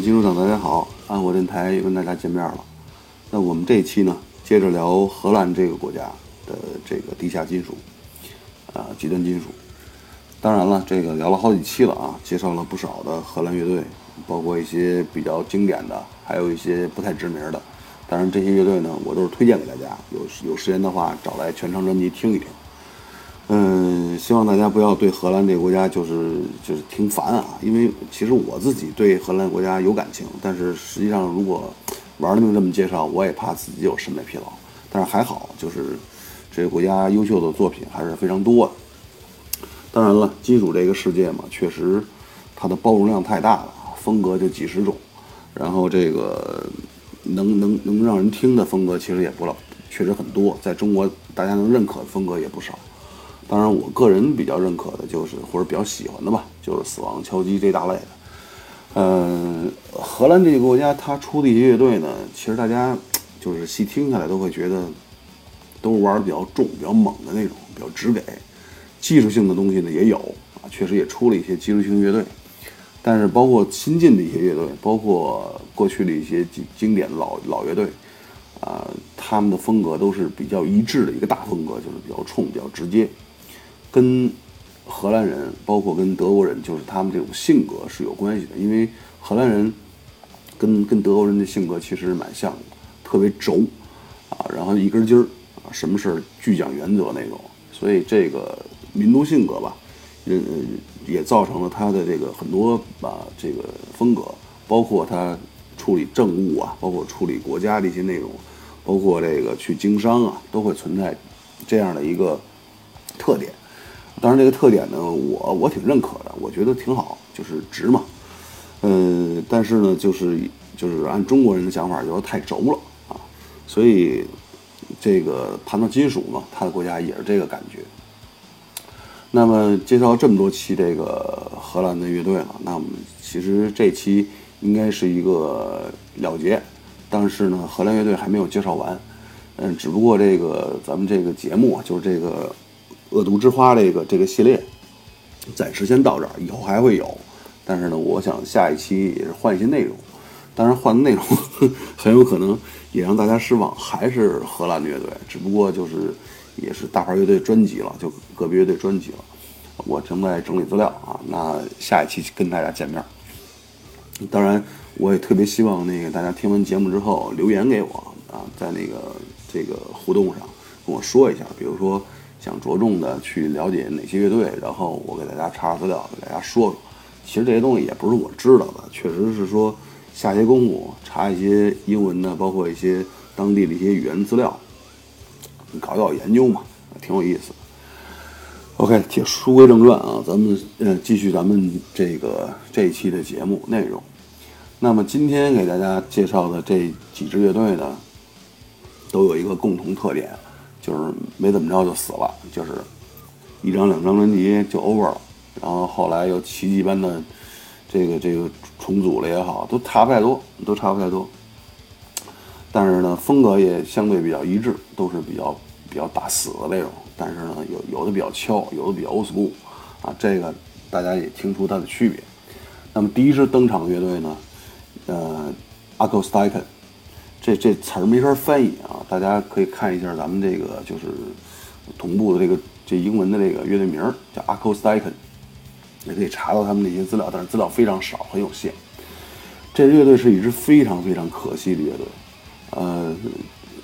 金属党，大家好！安火电台又跟大家见面了。那我们这一期呢，接着聊荷兰这个国家的这个地下金属，啊，极端金属。当然了，这个聊了好几期了啊，介绍了不少的荷兰乐队，包括一些比较经典的，还有一些不太知名的。当然，这些乐队呢，我都是推荐给大家。有有时间的话，找来全长专辑听一听。嗯，希望大家不要对荷兰这个国家就是就是听烦啊，因为其实我自己对荷兰国家有感情，但是实际上如果玩命这么介绍，我也怕自己有审美疲劳。但是还好，就是这个国家优秀的作品还是非常多的。当然了，金属这个世界嘛，确实它的包容量太大了，风格就几十种，然后这个能能能让人听的风格其实也不老，确实很多，在中国大家能认可的风格也不少。当然，我个人比较认可的就是，或者比较喜欢的吧，就是死亡敲击这大类的。嗯，荷兰这个国家，它出的一些乐队呢，其实大家就是细听下来都会觉得，都玩的比较重、比较猛的那种，比较直给。技术性的东西呢也有啊，确实也出了一些技术性乐队。但是包括新进的一些乐队，包括过去的一些经经典老老乐队，啊，他们的风格都是比较一致的一个大风格，就是比较冲、比较直接。跟荷兰人，包括跟德国人，就是他们这种性格是有关系的。因为荷兰人跟跟德国人的性格其实蛮像的，特别轴啊，然后一根筋儿啊，什么事儿巨讲原则那种。所以这个民族性格吧，嗯，也造成了他的这个很多啊这个风格，包括他处理政务啊，包括处理国家的一些内容，包括这个去经商啊，都会存在这样的一个特点。当然，这个特点呢，我我挺认可的，我觉得挺好，就是直嘛。嗯，但是呢，就是就是按中国人的想法，就是太轴了啊。所以这个谈到金属嘛，他的国家也是这个感觉。那么介绍这么多期这个荷兰的乐队了，那我们其实这期应该是一个了结。但是呢，荷兰乐队还没有介绍完。嗯，只不过这个咱们这个节目啊，就是这个。恶毒之花这个这个系列，暂时先到这儿，以后还会有。但是呢，我想下一期也是换一些内容。当然，换的内容 很有可能也让大家失望，还是荷兰乐队，只不过就是也是大牌乐队专辑了，就个别乐队专辑了。我正在整理资料啊，那下一期跟大家见面。当然，我也特别希望那个大家听完节目之后留言给我啊，在那个这个互动上跟我说一下，比如说。想着重的去了解哪些乐队，然后我给大家查查资料，给大家说说。其实这些东西也不是我知道的，确实是说下些功夫查一些英文的，包括一些当地的一些语言资料，搞搞研究嘛，挺有意思。OK，书归正传啊，咱们呃继续咱们这个这一期的节目内容。那么今天给大家介绍的这几支乐队呢，都有一个共同特点。就是没怎么着就死了，就是一张两张专辑就 over 了，然后后来又奇迹般的这个这个重组了也好，都差不太多，都差不太多。但是呢，风格也相对比较一致，都是比较比较打死的那种。但是呢，有有的比较敲，有的比较 old school 啊，这个大家也听出它的区别。那么第一支登场乐队呢，呃 a c o s t i c a 这这词儿没法翻译啊，大家可以看一下咱们这个就是同步的这个这英文的这个乐队名叫 a c o s t i c a n 也可以查到他们那些资料，但是资料非常少，很有限。这乐队是一支非常非常可惜的乐队。呃，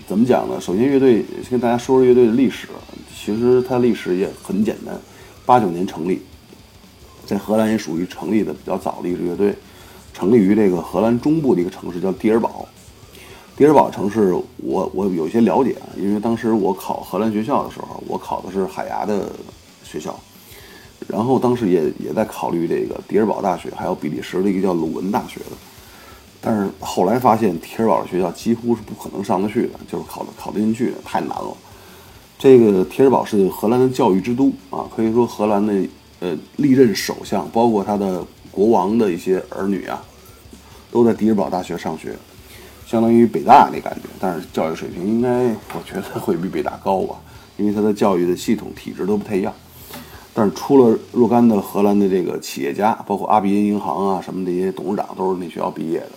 怎么讲呢？首先，乐队先跟大家说说乐队的历史。其实它历史也很简单，八九年成立，在荷兰也属于成立的比较早的一支乐队，成立于这个荷兰中部的一个城市叫蒂尔堡。迪尔堡城市，我我有些了解，因为当时我考荷兰学校的时候，我考的是海牙的学校，然后当时也也在考虑这个迪尔堡大学，还有比利时的一个叫鲁文大学的，但是后来发现迪尔堡的学校几乎是不可能上得去的，就是考的考得进去太难了。这个提尔堡是荷兰的教育之都啊，可以说荷兰的呃历任首相，包括他的国王的一些儿女啊，都在迪尔堡大学上学。相当于北大那感觉，但是教育水平应该我觉得会比北大高吧，因为它的教育的系统体制都不太一样。但是出了若干的荷兰的这个企业家，包括阿比因银行啊什么这些董事长都是那学校毕业的，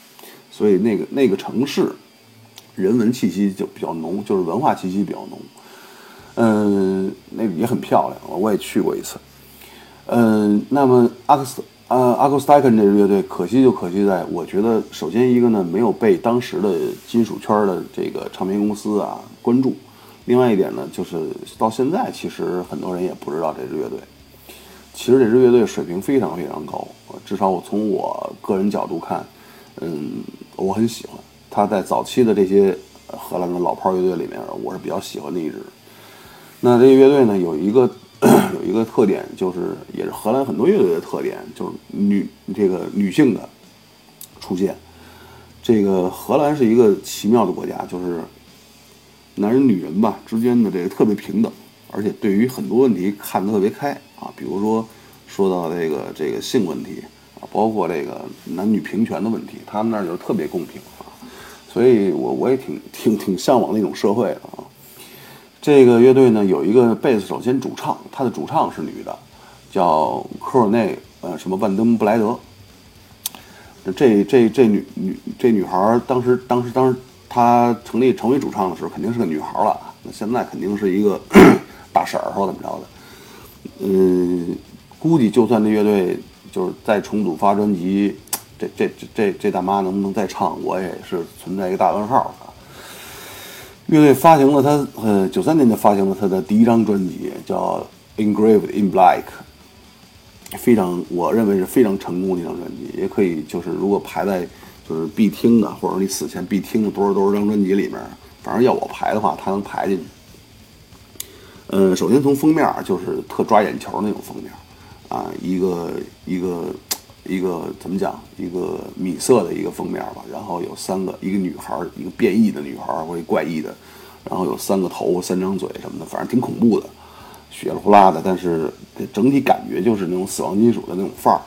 所以那个那个城市人文气息就比较浓，就是文化气息比较浓。嗯，那个也很漂亮，我也去过一次。嗯，那么阿克斯呃阿克斯泰肯这支乐队，可惜就可惜在，我觉得首先一个呢没有被当时的金属圈的这个唱片公司啊关注，另外一点呢就是到现在其实很多人也不知道这支乐队。其实这支乐队水平非常非常高，至少我从我个人角度看，嗯，我很喜欢。他在早期的这些荷兰的老炮乐队里面，我是比较喜欢的一支。那这个乐队呢，有一个有一个特点，就是也是荷兰很多乐队的特点，就是女这个女性的出现。这个荷兰是一个奇妙的国家，就是男人女人吧之间的这个特别平等，而且对于很多问题看得特别开啊。比如说说到这个这个性问题啊，包括这个男女平权的问题，他们那儿就特别公平啊。所以我我也挺挺挺向往那种社会的啊。这个乐队呢有一个贝斯手兼主唱，他的主唱是女的，叫科尔内呃什么万登布莱德。这这这女女这女孩当时当时当时她成立成为主唱的时候肯定是个女孩了，那现在肯定是一个 大婶儿或怎么着的。嗯，估计就算这乐队就是再重组发专辑，这这这这这大妈能不能再唱，我也是存在一个大问号。乐队发行了他，呃，九三年就发行了他的第一张专辑，叫《Engraved in Black》，非常，我认为是非常成功的一张专辑。也可以，就是如果排在就是必听的，或者你死前必听的多少多少张专辑里面，反正要我排的话，他能排进去。呃，首先从封面就是特抓眼球那种封面，啊，一个一个。一个怎么讲？一个米色的一个封面吧，然后有三个，一个女孩，一个变异的女孩或者怪异的，然后有三个头、三张嘴什么的，反正挺恐怖的，血了呼啦的，但是整体感觉就是那种死亡金属的那种范儿。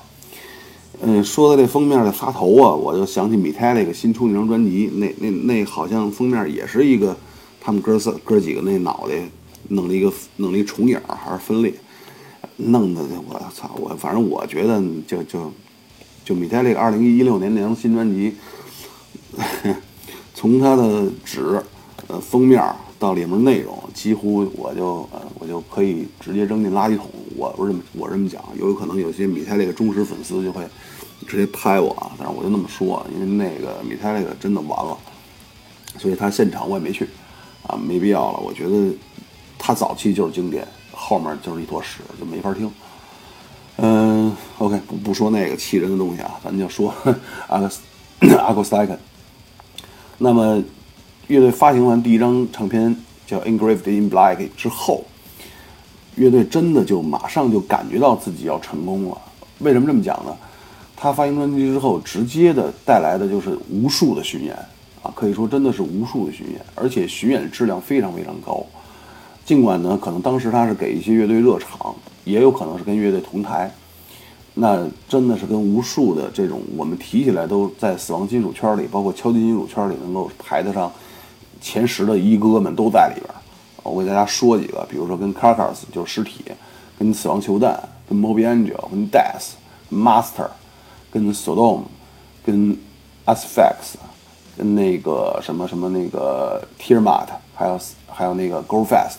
嗯，说到这封面的发头啊，我就想起米泰那个新出那张专辑，那那那好像封面也是一个他们哥仨哥几个那脑袋弄了一个弄了一重影还是分裂，弄的我操我反正我觉得就就。就米泰这个二零一六年那张新专辑，从它的纸、呃封面到里面内容，几乎我就呃我就可以直接扔进垃圾桶。我我这么我这么讲，有可能有些米泰这个忠实粉丝就会直接拍我啊，但是我就那么说，因为那个米泰这个真的完了，所以他现场我也没去，啊没必要了。我觉得他早期就是经典，后面就是一坨屎，就没法听。嗯，OK，不不说那个气人的东西啊，咱就说 阿克斯阿克斯泰肯。那么，乐队发行完第一张唱片叫《Engraved in Black》之后，乐队真的就马上就感觉到自己要成功了。为什么这么讲呢？他发行专辑之后，直接的带来的就是无数的巡演啊，可以说真的是无数的巡演，而且巡演质量非常非常高。尽管呢，可能当时他是给一些乐队热场。也有可能是跟乐队同台，那真的是跟无数的这种我们提起来都在死亡金属圈里，包括敲击金属圈里能够排得上前十的一哥们都在里边。我给大家说几个，比如说跟 Carcass 就是尸体，跟死亡球蛋，跟 Moby Angel，跟 Death Master，跟 Sodom，跟 Asphyx，跟那个什么什么那个 Tiamat，还有还有那个 Go Fast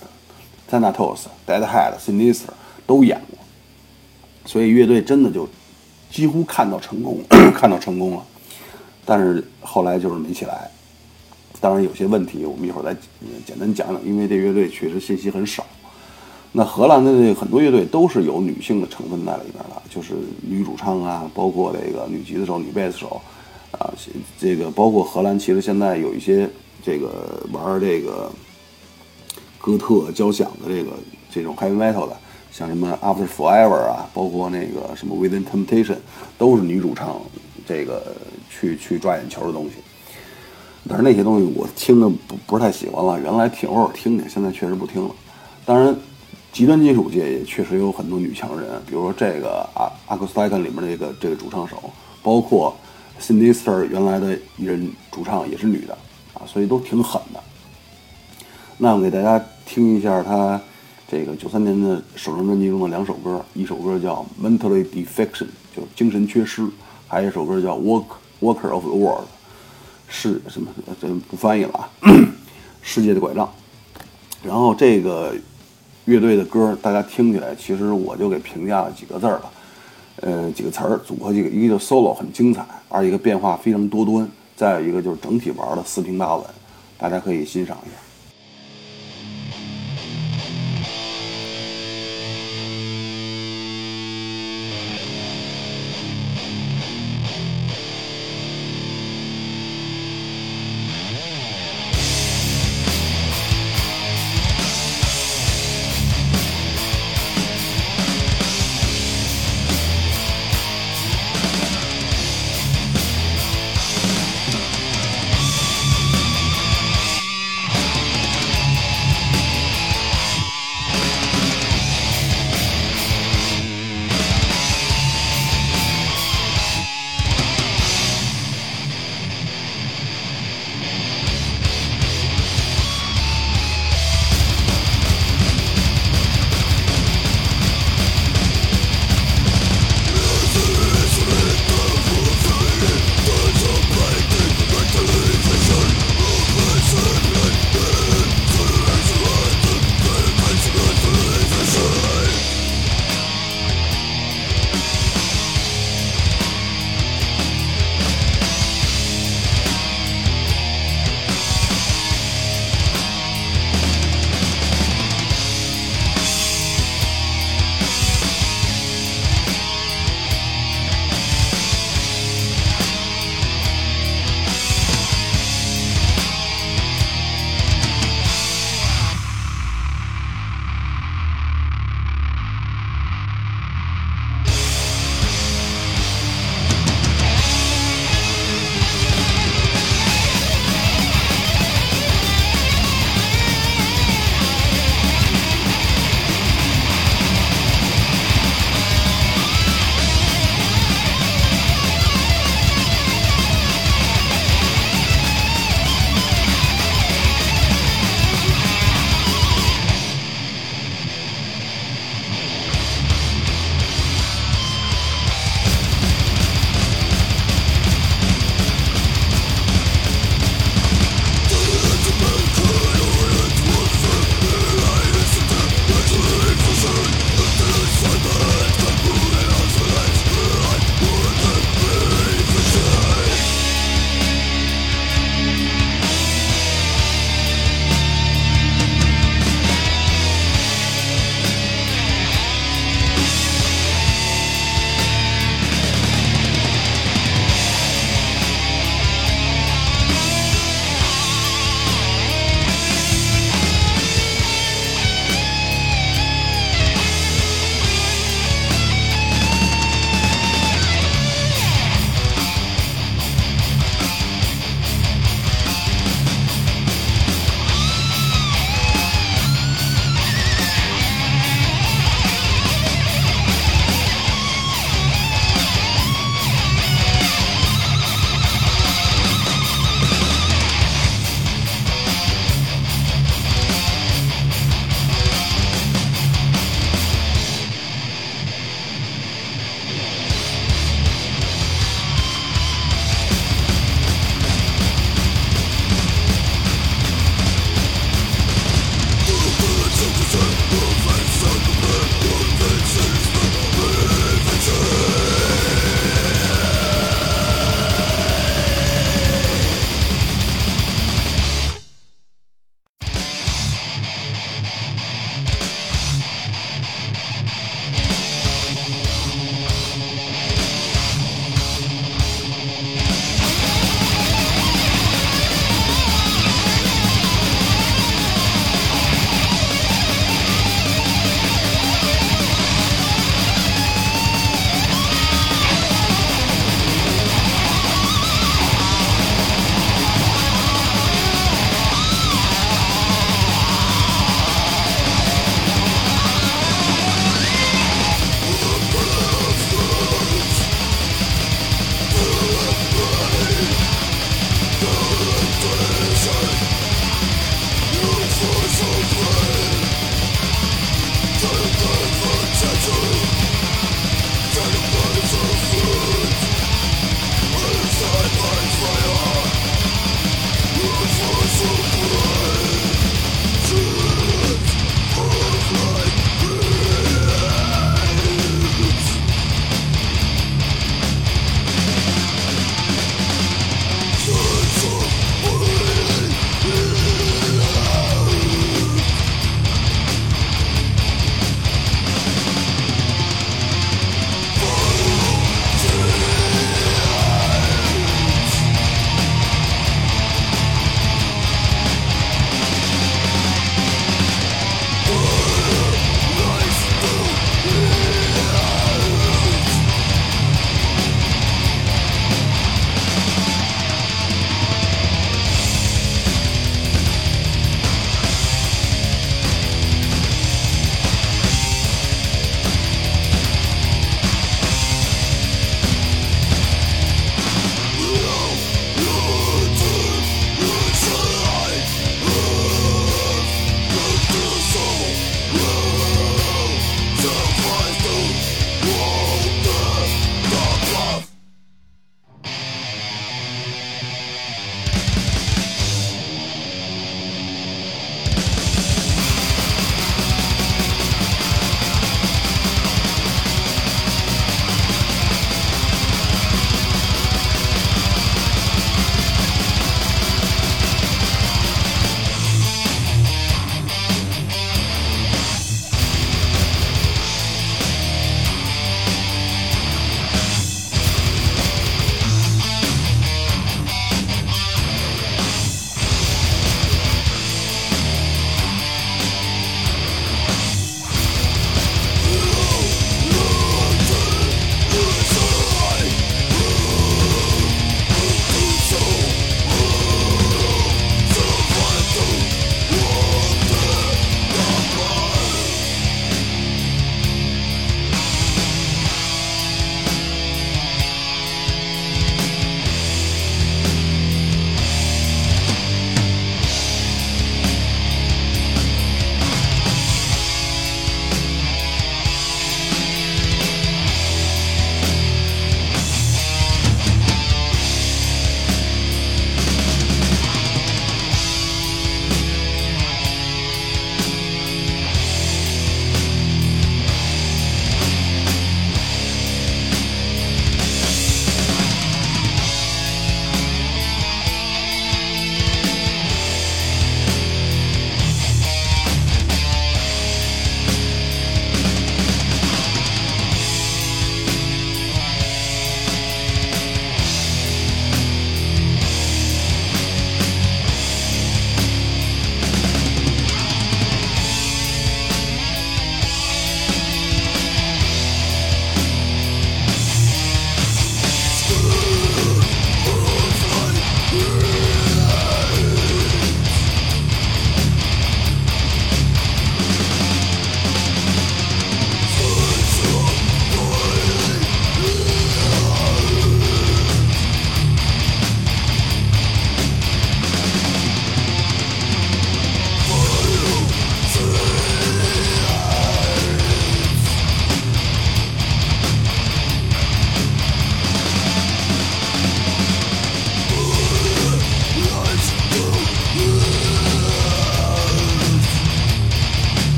Santos, Deadhead, Sinister。都演过，所以乐队真的就几乎看到成功，看到成功了。但是后来就是没起来。当然有些问题，我们一会儿再简单讲讲，因为这乐队确实信息很少。那荷兰的这很多乐队都是有女性的成分在里边的，就是女主唱啊，包括这个女吉他手、女贝斯手啊，这个包括荷兰其实现在有一些这个玩这个哥特交响的这个这种 heavy metal 的。像什么 After Forever 啊，包括那个什么 Within Temptation，都是女主唱这个去去抓眼球的东西。但是那些东西我听的不不是太喜欢了，原来挺偶尔听听，现在确实不听了。当然，极端金属界也确实有很多女强人，比如说这个阿阿克斯泰肯里面这个这个主唱手，包括 Sinister 原来的一人主唱也是女的啊，所以都挺狠的。那我给大家听一下他。这个九三年的首张专辑中的两首歌，一首歌叫《Mentally Defection》，就精神缺失；还有一首歌叫《Walk Walker of the World》，是什么？这不翻译了啊，世界的拐杖。然后这个乐队的歌，大家听起来，其实我就给评价了几个字儿了，呃，几个词儿，组合几个，一个就 solo 很精彩，二一个变化非常多端，再有一个就是整体玩的四平八稳，大家可以欣赏一下。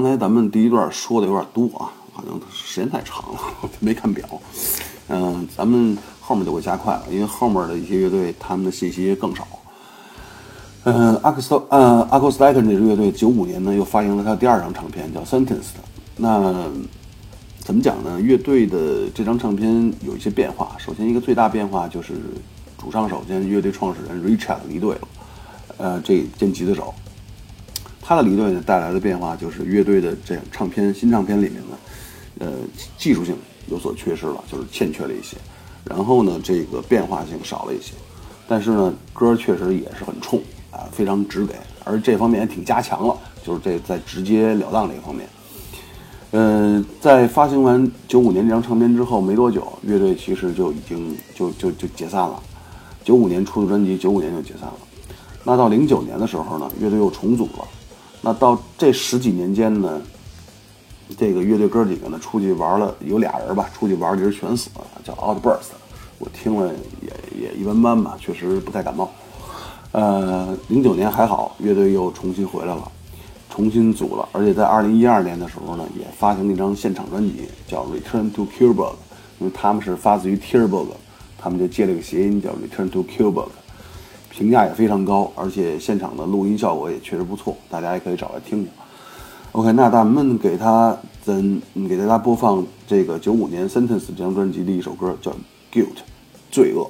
刚才咱们第一段说的有点多啊，好像时间太长了，没看表。嗯，咱们后面就会加快了，因为后面的一些乐队他们的信息更少。嗯，阿克斯呃阿克斯莱克这支乐队九五年呢又发行了他第二张唱片叫《Sentenced》。那怎么讲呢？乐队的这张唱片有一些变化。首先一个最大变化就是主唱手兼乐队创始人 Richard 离队了，呃，这兼吉他手。他的离队呢带来的变化就是乐队的这唱片新唱片里面呢，呃，技术性有所缺失了，就是欠缺了一些。然后呢，这个变化性少了一些，但是呢，歌确实也是很冲啊，非常直给，而这方面也挺加强了，就是这在直截了当这一方面。呃，在发行完九五年这张唱片之后没多久，乐队其实就已经就就就解散了。九五年出的专辑，九五年就解散了。那到零九年的时候呢，乐队又重组了。那到这十几年间呢，这个乐队哥几个呢出去玩了，有俩人吧，出去玩的人全死了，叫 Outburst。我听了也也一般般吧，确实不太感冒。呃，零九年还好，乐队又重新回来了。重新组了，而且在二零一二年的时候呢，也发行了一张现场专辑，叫《Return to Cuba》，因为他们是发自于 t i r b u r g 他们就借了个谐音叫《Return to Cuba》，评价也非常高，而且现场的录音效果也确实不错，大家也可以找来听听。OK，那咱们给他咱给大家播放这个九五年《Sentence》这张专辑的一首歌，叫《Guilt》，罪恶。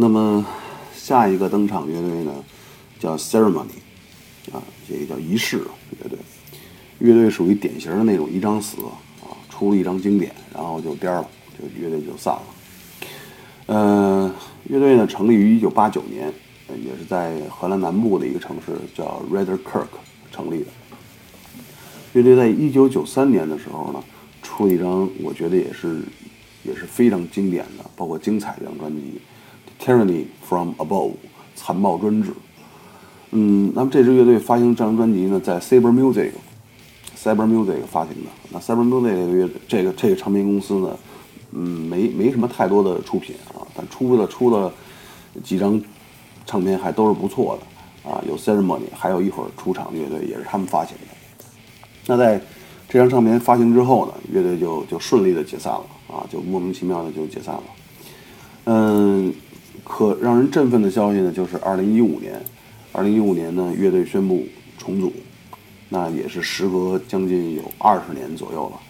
那么下一个登场乐队呢，叫 Ceremony，啊，这个叫仪式乐队。乐队属于典型的那种一张死啊，出了一张经典，然后就颠了，就乐队就散了。呃，乐队呢成立于一九八九年，也是在荷兰南部的一个城市叫 Rederkerk 成立的。乐队在一九九三年的时候呢，出了一张我觉得也是也是非常经典的，包括精彩的一张专辑。Tyranny from Above，残暴专制。嗯，那么这支乐队发行这张专辑呢，在 Cyber Music，Cyber Music 发行的。那 Cyber Music 这个乐这个这个唱片公司呢，嗯，没没什么太多的出品啊，但出了出了几张唱片还都是不错的啊。有 Ceremony，还有一会儿出场的乐队也是他们发行的。那在这张唱片发行之后呢，乐队就就顺利的解散了啊，就莫名其妙的就解散了。嗯。可让人振奋的消息呢，就是二零一五年，二零一五年呢，乐队宣布重组，那也是时隔将近有二十年左右了，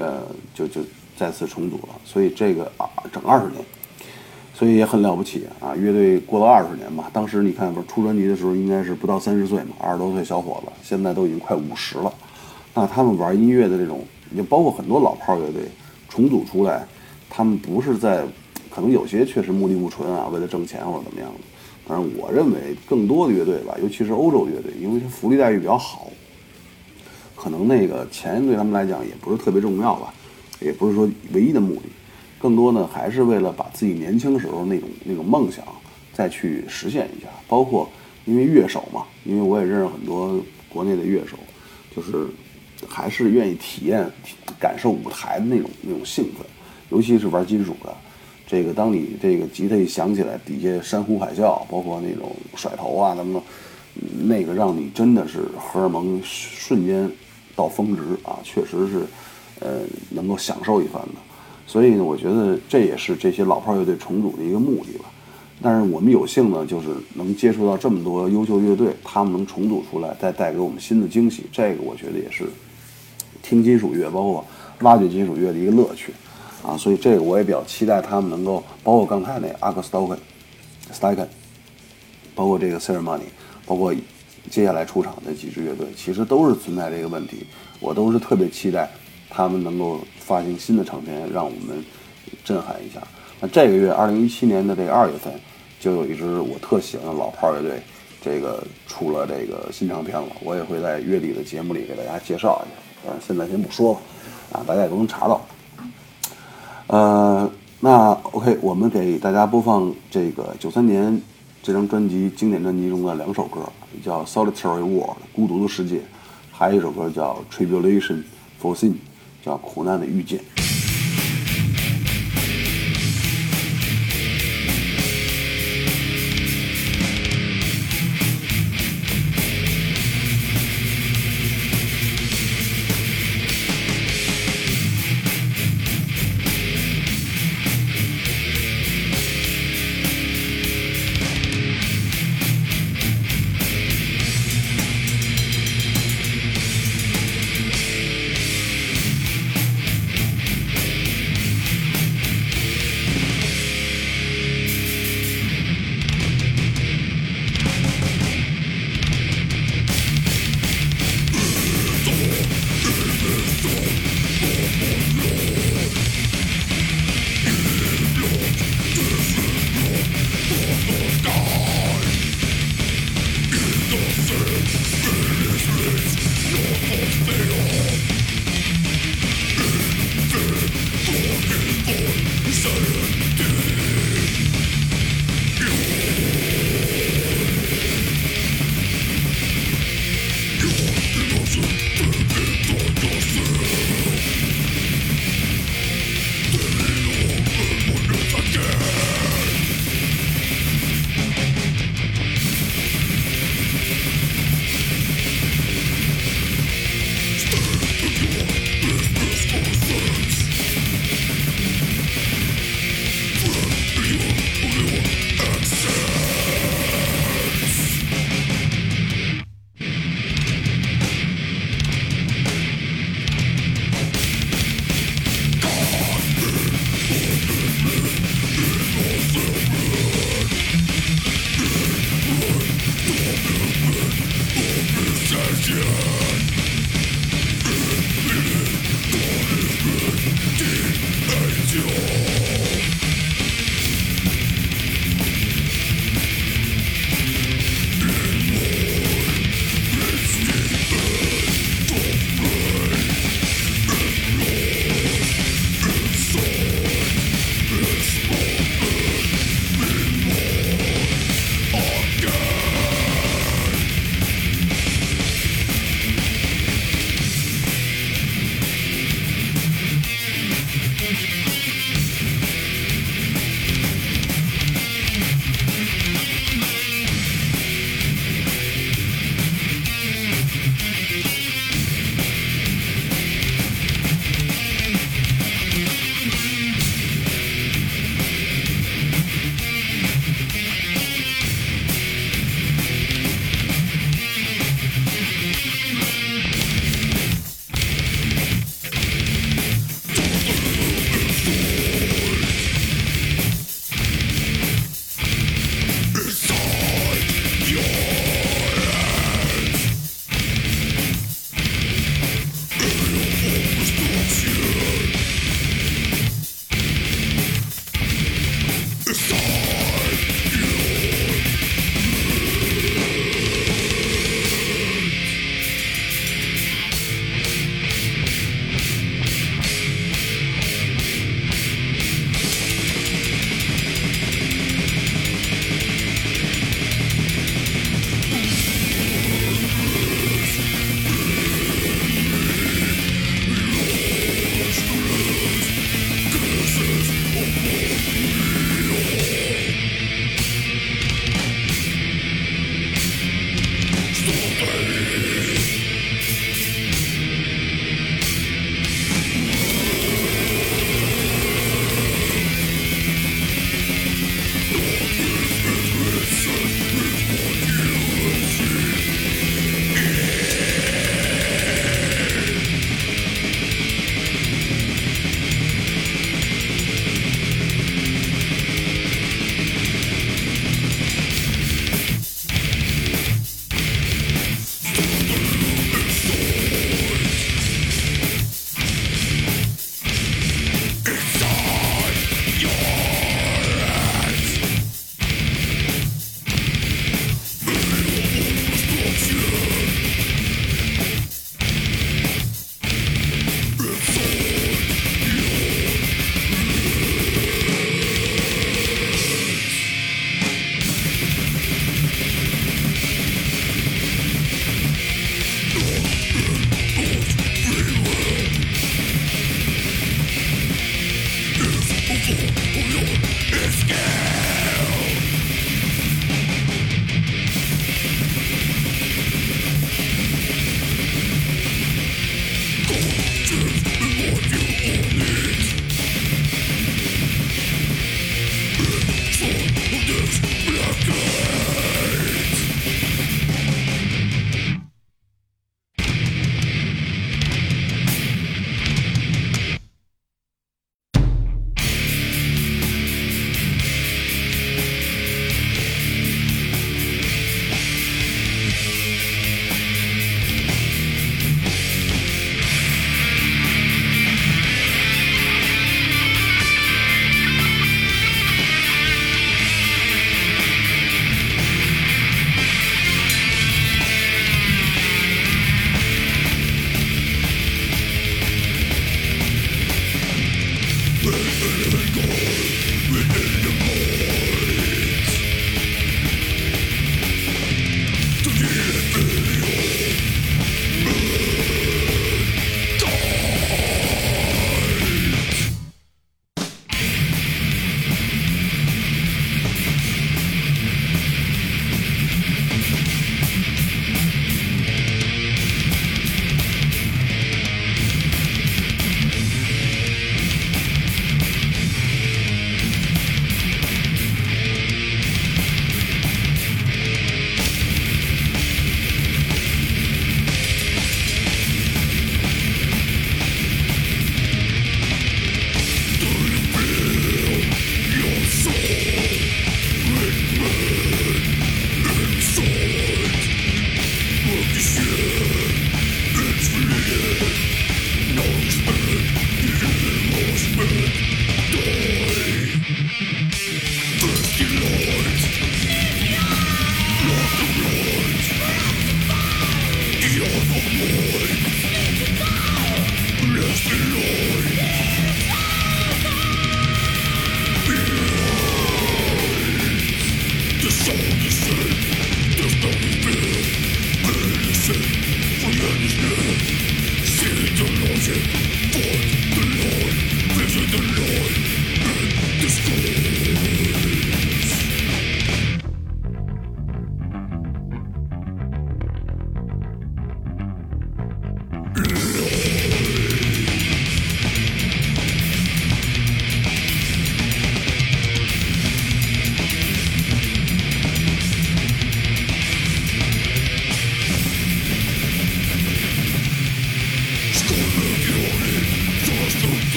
呃，就就再次重组了，所以这个啊，整二十年，所以也很了不起啊！乐队过了二十年嘛，当时你看不是出专辑的时候应该是不到三十岁嘛，二十多岁小伙子，现在都已经快五十了，那他们玩音乐的这种，也包括很多老炮乐队重组出来，他们不是在。可能有些确实目的不纯啊，为了挣钱或者怎么样的。反正我认为更多的乐队吧，尤其是欧洲乐队，因为福利待遇比较好，可能那个钱对他们来讲也不是特别重要吧，也不是说唯一的目的。更多呢，还是为了把自己年轻时候那种那种梦想再去实现一下。包括因为乐手嘛，因为我也认识很多国内的乐手，就是还是愿意体验、感受舞台的那种那种兴奋，尤其是玩金属的。这个，当你这个吉他一响起来，底下山呼海啸，包括那种甩头啊，什么那个让你真的是荷尔蒙瞬间到峰值啊，确实是，呃，能够享受一番的。所以呢，我觉得这也是这些老炮乐队重组的一个目的吧。但是我们有幸呢，就是能接触到这么多优秀乐队，他们能重组出来，再带给我们新的惊喜。这个我觉得也是听金属乐，包括挖掘金属乐的一个乐趣。啊，所以这个我也比较期待他们能够，包括刚才那阿克斯托克、斯泰肯，包括这个 Ceremony，包括接下来出场的几支乐队，其实都是存在这个问题。我都是特别期待他们能够发行新的唱片，让我们震撼一下。那这个月，二零一七年的这个二月份，就有一支我特喜欢的老炮乐队，这个出了这个新唱片了。我也会在月底的节目里给大家介绍一下。嗯，现在先不说了，啊，大家也都能查到。呃，那 OK，我们给大家播放这个九三年这张专辑经典专辑中的两首歌，叫《Solitary World》孤独的世界，还有一首歌叫《Tribulation for Sin》，叫苦难的遇见。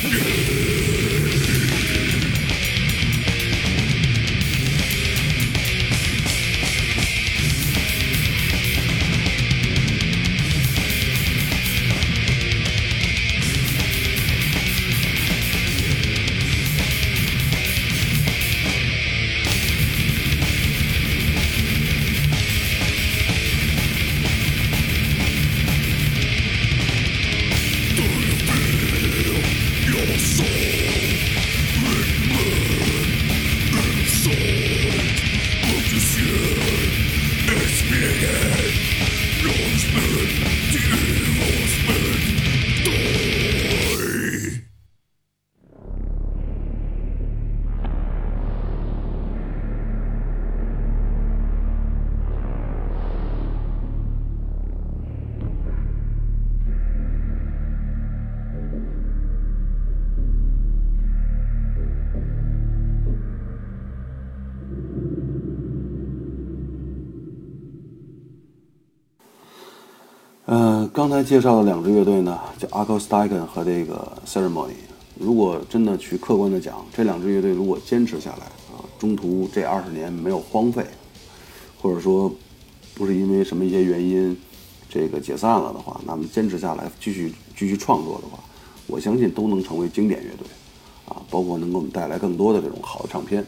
Three. 才介绍的两支乐队呢，叫 a c o s t i c e n 和这个 Ceremony。如果真的去客观的讲，这两支乐队如果坚持下来啊，中途这二十年没有荒废，或者说不是因为什么一些原因这个解散了的话，那么坚持下来继续继续创作的话，我相信都能成为经典乐队啊，包括能给我们带来更多的这种好的唱片。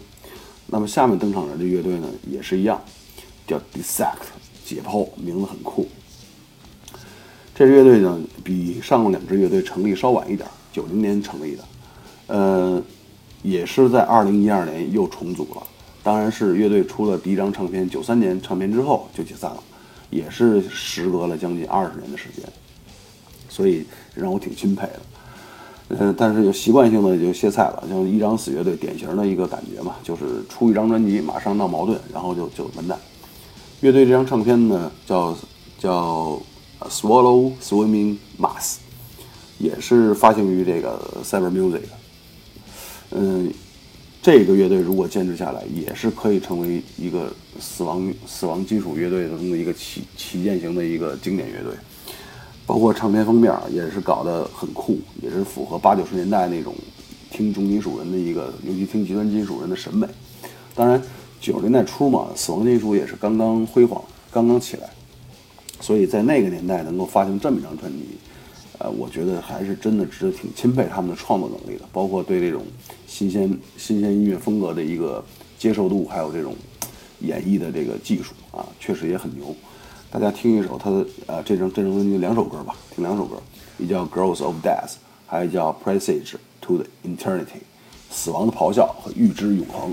那么下面登场的这乐队呢，也是一样，叫 Dissect 解剖，名字很酷。这乐队呢，比上两支乐队成立稍晚一点，九零年成立的，呃，也是在二零一二年又重组了。当然是乐队出了第一张唱片，九三年唱片之后就解散了，也是时隔了将近二十年的时间，所以让我挺钦佩的。嗯，但是就习惯性的就歇菜了，像一张死乐队典型的一个感觉嘛，就是出一张专辑马上闹矛盾，然后就就完蛋。乐队这张唱片呢，叫叫。Swallow Swimming Mass 也是发行于这个 Cyber Music。嗯，这个乐队如果坚持下来，也是可以成为一个死亡死亡金属乐队中的一个旗旗舰型的一个经典乐队。包括唱片封面也是搞得很酷，也是符合八九十年代那种听重金属人的一个，尤其听极端金属人的审美。当然，九十年代初嘛，死亡金属也是刚刚辉煌，刚刚起来。所以在那个年代能够发行这么一张专辑，呃，我觉得还是真的值得挺钦佩他们的创作能力的，包括对这种新鲜新鲜音乐风格的一个接受度，还有这种演绎的这个技术啊，确实也很牛。大家听一首他的呃这张这张专辑两首歌吧，听两首歌，一叫《Girls of Death》，还有叫《Presage to the Eternity》，死亡的咆哮和预知永恒。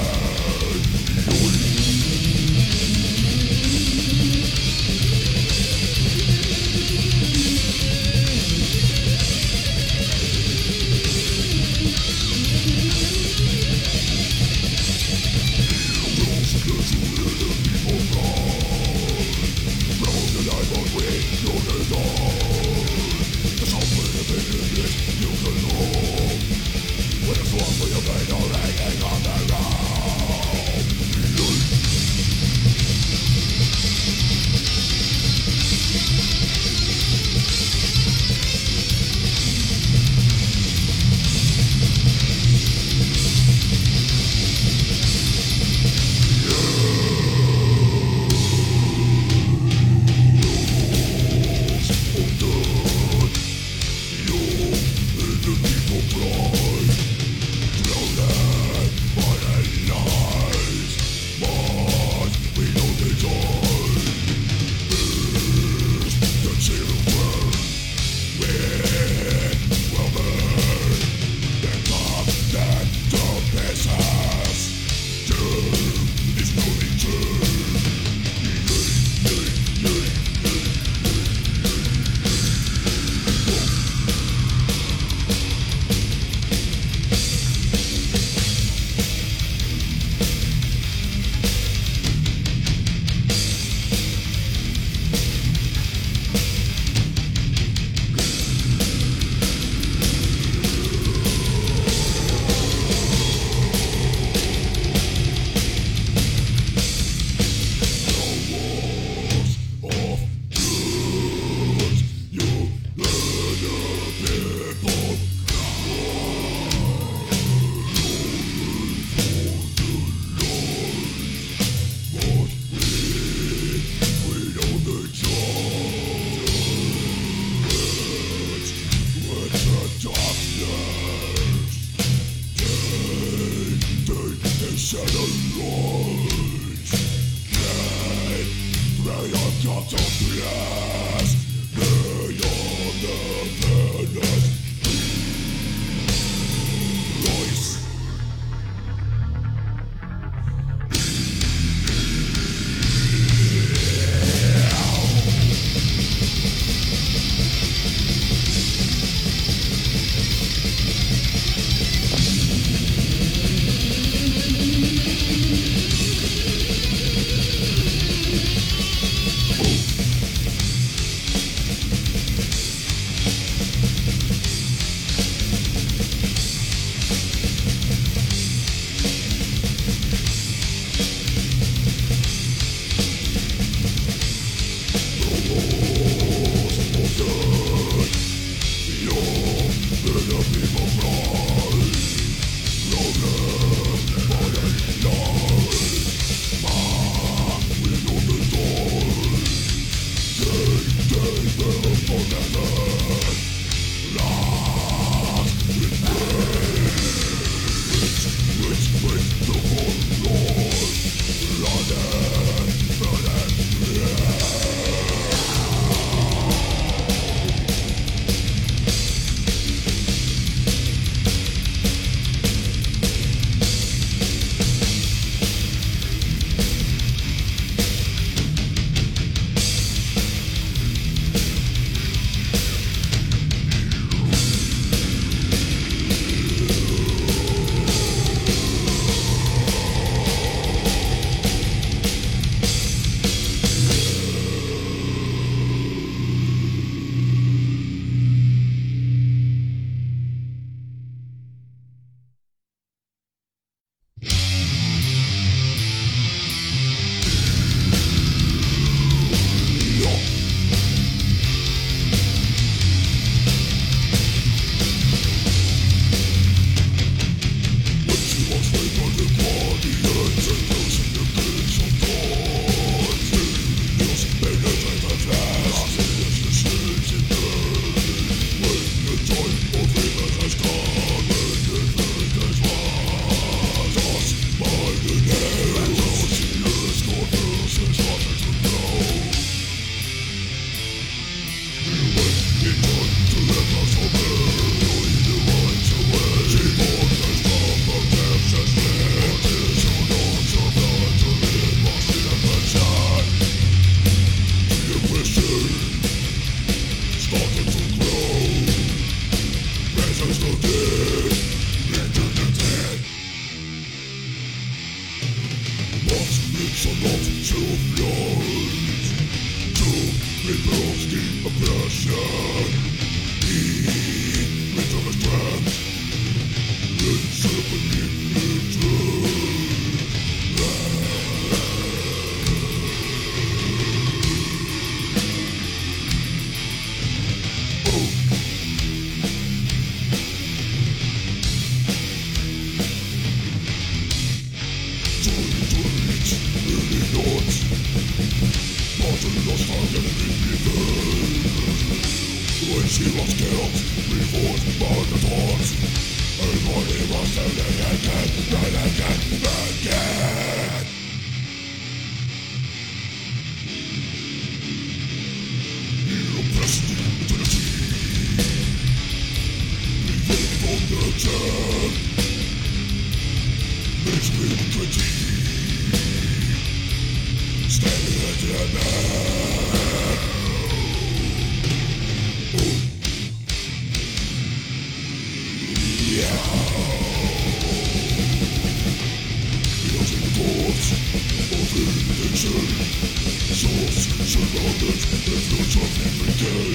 有人吗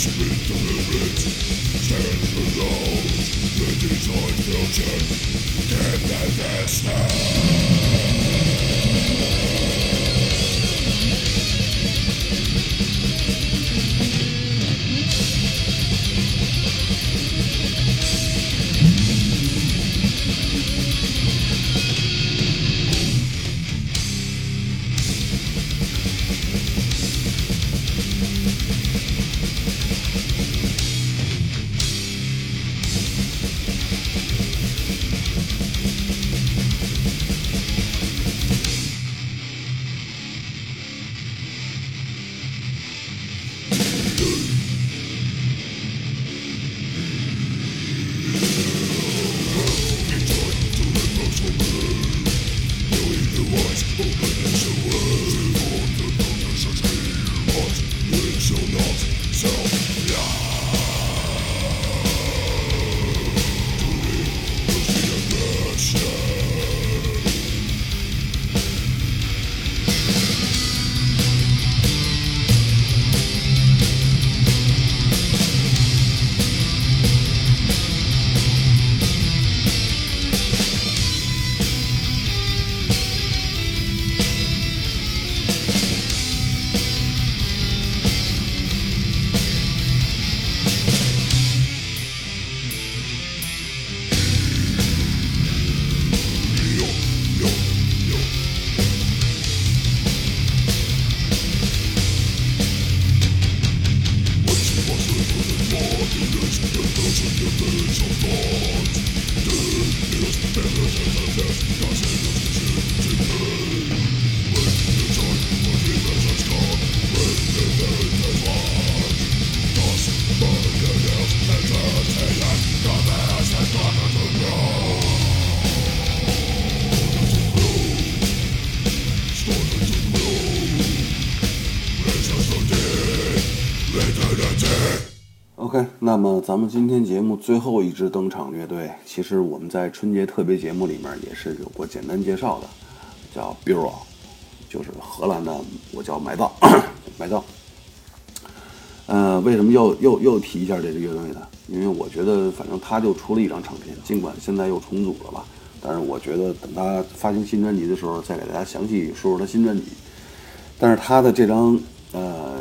Speak the limits, stand the laws. 咱们今天节目最后一支登场乐队，其实我们在春节特别节目里面也是有过简单介绍的，叫 Bureau，就是荷兰的，我叫埋葬，埋葬。呃，为什么又又又提一下这支乐队呢？因为我觉得，反正他就出了一张唱片，尽管现在又重组了吧，但是我觉得等他发行新专辑的时候，再给大家详细说说他新专辑。但是他的这张，呃。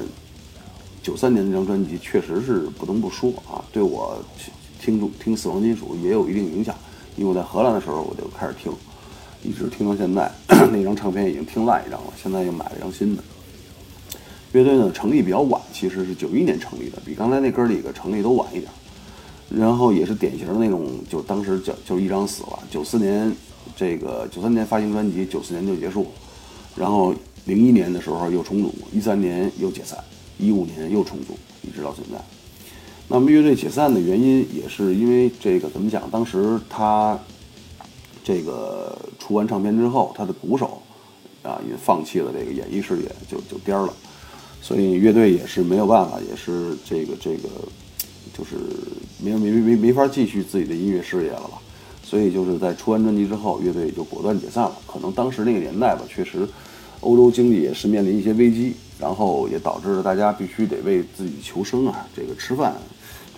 九三年那张专辑确实是不能不说啊，对我听听死亡金属也有一定影响。因为我在荷兰的时候我就开始听，一直听到现在。那张唱片已经听烂一张了，现在又买了一张新的。乐队呢成立比较晚，其实是九一年成立的，比刚才那哥几个成立都晚一点。然后也是典型的那种，就当时就就一张死了。九四年这个九三年发行专辑，九四年就结束。然后零一年的时候又重组，一三年又解散。一五年又重组，一直到现在。那么乐队解散的原因也是因为这个怎么讲？当时他这个出完唱片之后，他的鼓手啊也放弃了这个演艺事业，就就颠儿了。所以乐队也是没有办法，也是这个这个就是没没没没法继续自己的音乐事业了吧。所以就是在出完专辑之后，乐队就果断解散了。可能当时那个年代吧，确实欧洲经济也是面临一些危机，然后也导致了大家必须得为自己求生啊，这个吃饭，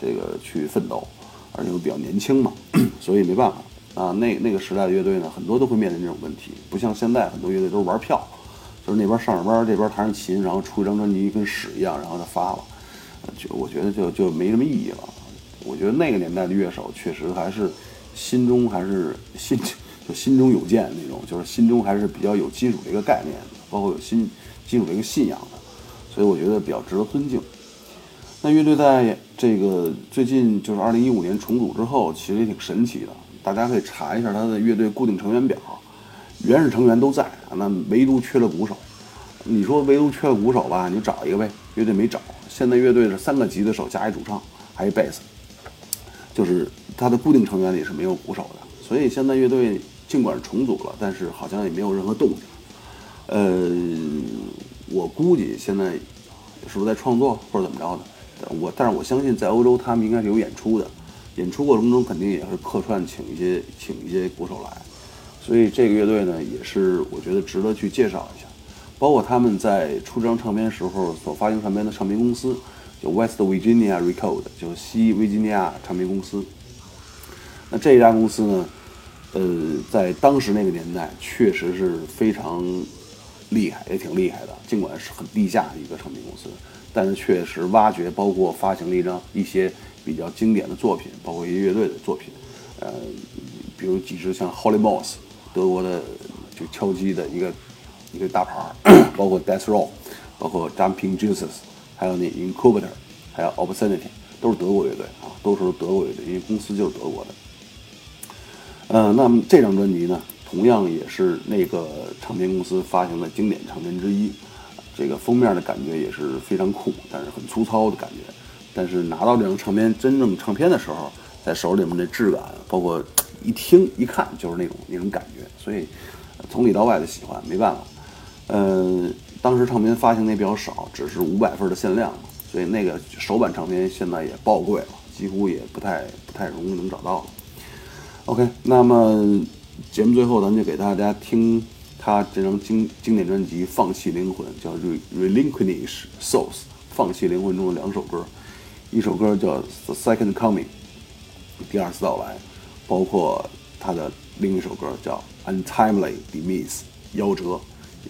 这个去奋斗，而且又比较年轻嘛，所以没办法啊。那那个时代的乐队呢，很多都会面临这种问题，不像现在很多乐队都是玩票，就是那边上着班，这边弹着琴，然后出一张专辑跟屎一样，然后就发了，就我觉得就就没什么意义了。我觉得那个年代的乐手确实还是。心中还是心就心中有剑那种，就是心中还是比较有金属这个概念，包括有心进入这个信仰的，所以我觉得比较值得尊敬。那乐队在这个最近就是二零一五年重组之后，其实也挺神奇的，大家可以查一下他的乐队固定成员表，原始成员都在，那唯独缺了鼓手。你说唯独缺了鼓手吧，你就找一个呗，乐队没找。现在乐队是三个吉他手加一主唱，还一贝斯，就是。他的固定成员里是没有鼓手的，所以现在乐队尽管重组了，但是好像也没有任何动静。呃，我估计现在是不是在创作或者怎么着的？我但是我相信在欧洲他们应该是有演出的，演出过程中肯定也是客串请一些请一些鼓手来，所以这个乐队呢也是我觉得值得去介绍一下。包括他们在出这张唱片时候所发行唱片的唱片公司，就 West Virginia Record，就西维吉尼亚唱片公司。那这家公司呢，呃，在当时那个年代确实是非常厉害，也挺厉害的。尽管是很低价的一个唱片公司，但是确实挖掘，包括发行了一张一些比较经典的作品，包括一些乐队的作品，呃，比如几支像 Holy Mouse，德国的就敲击的一个一个大牌，包括 Death Row，包括 Jumping Jesus，还有那 Incubator，还有 Obscenity，都是德国乐队啊，都是德国乐队，因为公司就是德国的。嗯，那么这张专辑呢，同样也是那个唱片公司发行的经典唱片之一。这个封面的感觉也是非常酷，但是很粗糙的感觉。但是拿到这张唱片真正唱片的时候，在手里面的质感，包括一听一看就是那种那种感觉。所以从里到外的喜欢，没办法。嗯，当时唱片发行的也比较少，只是五百份的限量，所以那个首版唱片现在也爆贵了，几乎也不太不太容易能找到了。OK，那么节目最后，咱就给大家听他这张经经典专辑《放弃灵魂》，叫《re relinquish Souls》，放弃灵魂中的两首歌，一首歌叫《The Second Coming》，第二次到来，包括他的另一首歌叫《Untimely Demise》，夭折，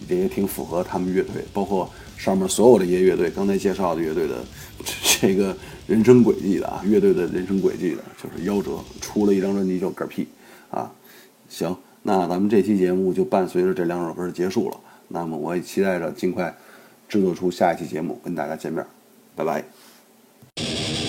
这也挺符合他们乐队，包括上面所有的一些乐队，刚才介绍的乐队的 这个。人生轨迹的啊，乐队的人生轨迹的，就是夭折，出了一张专辑叫《嗝屁》，啊，行，那咱们这期节目就伴随着这两首歌结束了。那么我也期待着尽快制作出下一期节目跟大家见面，拜拜。